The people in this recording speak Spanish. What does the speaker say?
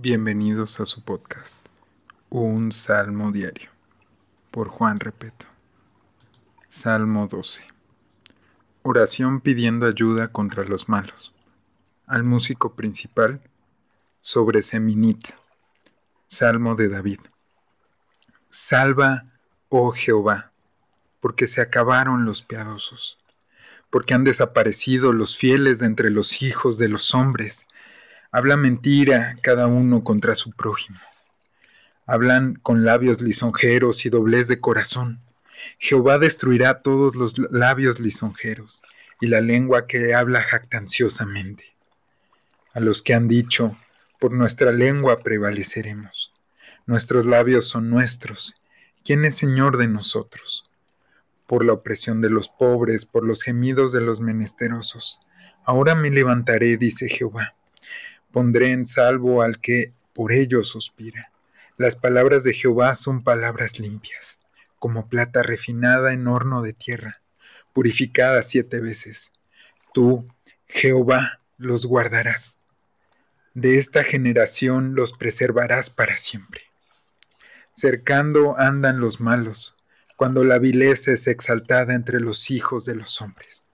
Bienvenidos a su podcast, Un Salmo Diario, por Juan Repeto. Salmo 12. Oración pidiendo ayuda contra los malos. Al músico principal, sobre Seminit. Salmo de David. Salva, oh Jehová, porque se acabaron los piadosos, porque han desaparecido los fieles de entre los hijos de los hombres Habla mentira cada uno contra su prójimo. Hablan con labios lisonjeros y doblez de corazón. Jehová destruirá todos los labios lisonjeros y la lengua que habla jactanciosamente. A los que han dicho, por nuestra lengua prevaleceremos. Nuestros labios son nuestros. ¿Quién es Señor de nosotros? Por la opresión de los pobres, por los gemidos de los menesterosos. Ahora me levantaré, dice Jehová Pondré en salvo al que por ello suspira. Las palabras de Jehová son palabras limpias, como plata refinada en horno de tierra, purificada siete veces. Tú, Jehová, los guardarás. De esta generación los preservarás para siempre. Cercando andan los malos, cuando la vileza es exaltada entre los hijos de los hombres.